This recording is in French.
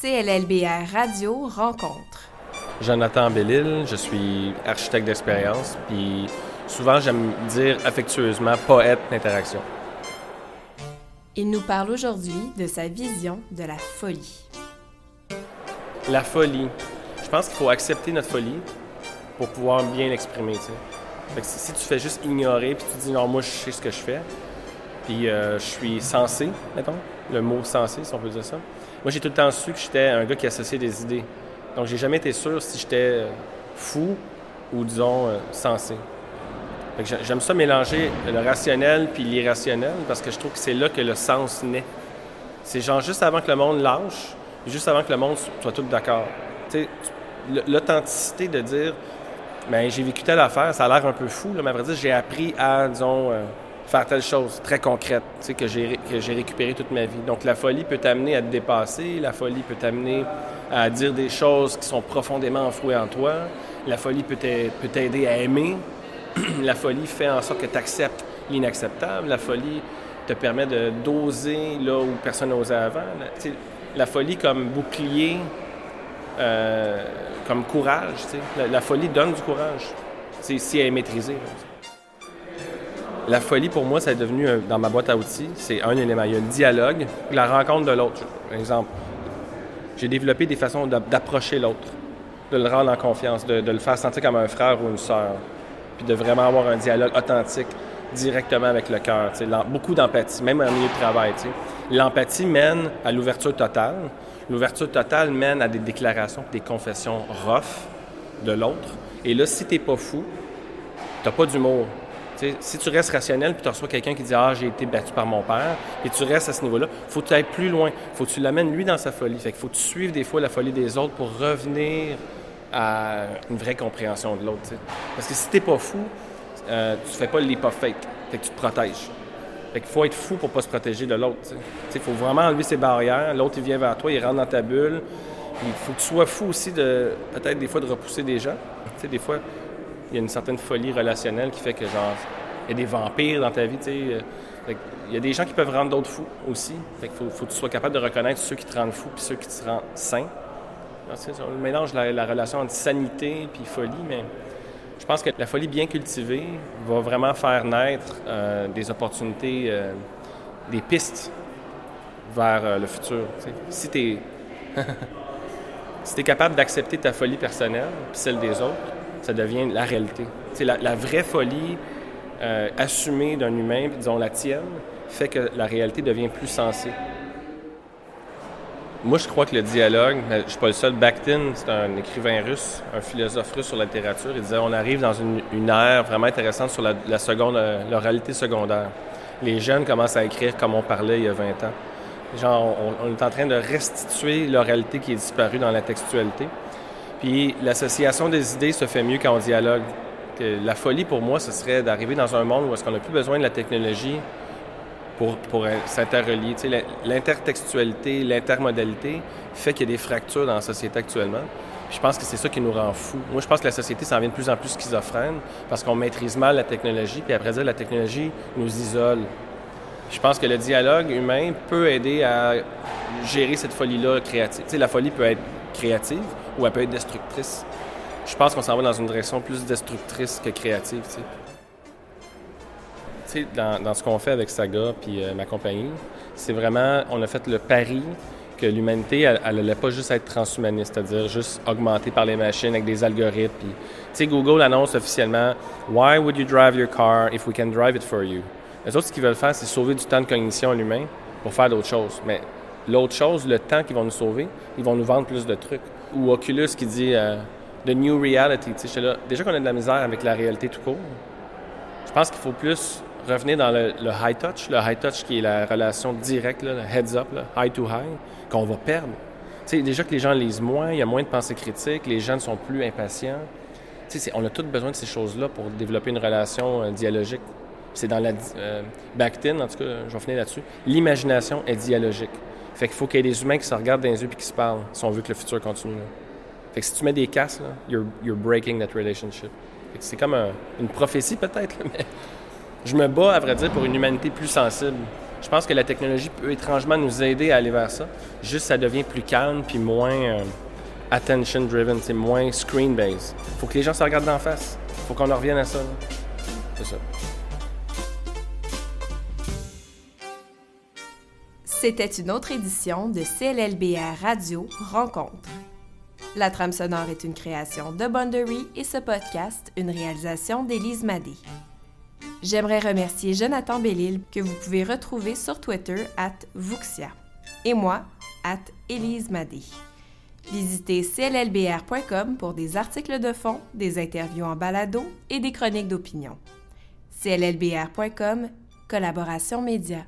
CLLBR Radio rencontre. Jonathan Bellil, je suis architecte d'expérience, puis souvent j'aime dire affectueusement poète d'interaction. Il nous parle aujourd'hui de sa vision de la folie. La folie. Je pense qu'il faut accepter notre folie pour pouvoir bien l'exprimer. si tu fais juste ignorer puis tu dis non, moi je sais ce que je fais, puis euh, je suis sensé, mettons, le mot sensé, si on peut dire ça. Moi, j'ai tout le temps su que j'étais un gars qui associait des idées. Donc, j'ai jamais été sûr si j'étais euh, fou ou, disons, euh, sensé. J'aime ça mélanger le rationnel puis l'irrationnel parce que je trouve que c'est là que le sens naît. C'est genre juste avant que le monde lâche, juste avant que le monde soit tout d'accord. L'authenticité de dire, ben j'ai vécu telle affaire, ça a l'air un peu fou, mais à vrai dire, j'ai appris à, disons, euh, faire telle chose très concrète, que j'ai, que j'ai récupéré toute ma vie. Donc la folie peut t'amener à te dépasser, la folie peut t'amener à dire des choses qui sont profondément enfouies en toi, la folie peut, peut t'aider à aimer, la folie fait en sorte que tu acceptes l'inacceptable, la folie te permet de doser là où personne n'osait avant. La, la folie comme bouclier, euh, comme courage, la, la, folie donne du courage, si elle est maîtrisée. La folie, pour moi, ça est devenu, dans ma boîte à outils, c'est un élément. Il y a le dialogue, la rencontre de l'autre. Exemple, j'ai développé des façons d'approcher l'autre, de le rendre en confiance, de, le faire sentir comme un frère ou une sœur, puis de vraiment avoir un dialogue authentique directement avec le cœur. Beaucoup d'empathie, même en milieu de travail. L'empathie mène à l'ouverture totale. L'ouverture totale mène à des déclarations, des confessions rough de l'autre. Et là, si t'es pas fou, t'as pas d'humour si tu restes rationnel puis tu reçois quelqu'un qui dit Ah, j'ai été battu par mon père, et tu restes à ce niveau-là, faut que tu ailles plus loin. faut que tu l'amènes lui dans sa folie. Fait qu'il faut que tu suives des fois la folie des autres pour revenir à une vraie compréhension de l'autre. Parce que si t'es pas fou, euh, tu fais pas le leap of Fait que tu te protèges. Fait qu'il faut être fou pour pas se protéger de l'autre. Il faut vraiment enlever ses barrières. L'autre, il vient vers toi, il rentre dans ta bulle. Il faut que tu sois fou aussi de, peut-être des fois, de repousser des gens. des fois, il y a une certaine folie relationnelle qui fait que, genre, il y a des vampires dans ta vie, tu sais. Euh, il y a des gens qui peuvent rendre d'autres fous aussi. Fait faut, que tu sois capable de reconnaître ceux qui te rendent fou puis ceux qui te rendent sain. On mélange la, la, relation entre sanité puis folie, mais je pense que la folie bien cultivée va vraiment faire naître euh, des opportunités, euh, des pistes vers le futur. Si tu es, si es capable d'accepter ta folie personnelle puis celle des autres, ça devient la réalité. La, la, vraie folie euh, assumée d'un humain, disons la tienne, fait que la réalité devient plus sensée. Moi, je crois que le dialogue, je ne suis pas le seul, Bakhtin, c'est un écrivain russe, un philosophe russe sur la littérature, il disait on arrive dans une, ère vraiment intéressante sur la, la seconde, euh, la réalité secondaire. Les jeunes commencent à écrire comme on parlait il y a 20 ans. Genre, on, on est en train de restituer la réalité qui est disparue dans la textualité. Puis l'association des idées se fait mieux quand on dialogue. la folie pour moi, ce serait d'arriver dans un monde où est-ce qu'on n'a plus besoin de la technologie pour, pour s'interrelier. L'intertextualité, l'intermodalité fait qu'il y a des fractures dans la société actuellement. je pense que c'est ça qui nous rend fous. Moi, je pense que la société s'en vient de plus en plus schizophrène parce qu'on maîtrise mal la technologie, puis après ça, la technologie nous isole. Je pense que le dialogue humain peut aider à gérer cette folie-là créative. Tu la folie peut être créative ou elle peut être destructrice. Je pense qu'on s'en va dans une direction plus destructrice que créative. Tu dans, dans, ce qu'on fait avec Saga puis euh, ma compagnie, c'est vraiment, on a fait le pari que l'humanité, elle n'allait pas juste être transhumaniste, c'est-à-dire juste augmentée par les machines avec des algorithmes. Google annonce officiellement Why would you drive your car if we can drive it for you? Les autres, ce qu'ils veulent faire, c'est sauver du temps de cognition à l'humain pour faire d'autres choses. Mais l'autre chose, le temps qu'ils vont nous sauver, ils vont nous vendre plus de trucs ou Oculus qui dit euh, The New Reality. Là, déjà qu'on a de la misère avec la réalité tout court, je pense qu'il faut plus revenir dans le, high touch, le high touch qui est la relation directe, le heads up, high to high, qu'on va perdre. sais, déjà que les gens lisent moins, il y a moins de pensée critique, les gens sont plus impatients. on a tous besoin de ces choses-là pour développer une relation euh, dialogique. C'est dans la euh, en tout cas, je vais finir là-dessus. L'imagination est dialogique. Fait qu'il faut qu'il y ait des humains qui se regardent dans les yeux et qui se parlent si on veut que le futur continue. Fait que si tu mets des casques, là, you're, you're breaking that relationship. c'est comme une prophétie peut-être, mais je me bats, à vrai dire, pour une humanité plus sensible. Je pense que la technologie peut étrangement nous aider à aller vers ça. Juste, ça devient plus calme puis moins euh, attention driven, c'est moins screen based. Faut que les gens se regardent d'en face. Faut qu'on en revienne à ça. C'est ça. C'était une autre édition de CLLBR Radio Rencontre. La trame sonore est une création de Bondery et ce podcast, une réalisation d'Élise Madé. J'aimerais remercier Jonathan Bellil que vous pouvez retrouver sur Twitter at Vuxia et moi at Élise Madé. Visitez cllbr.com pour des articles de fond, des interviews en balado et des chroniques d'opinion. cllbr.com, collaboration média.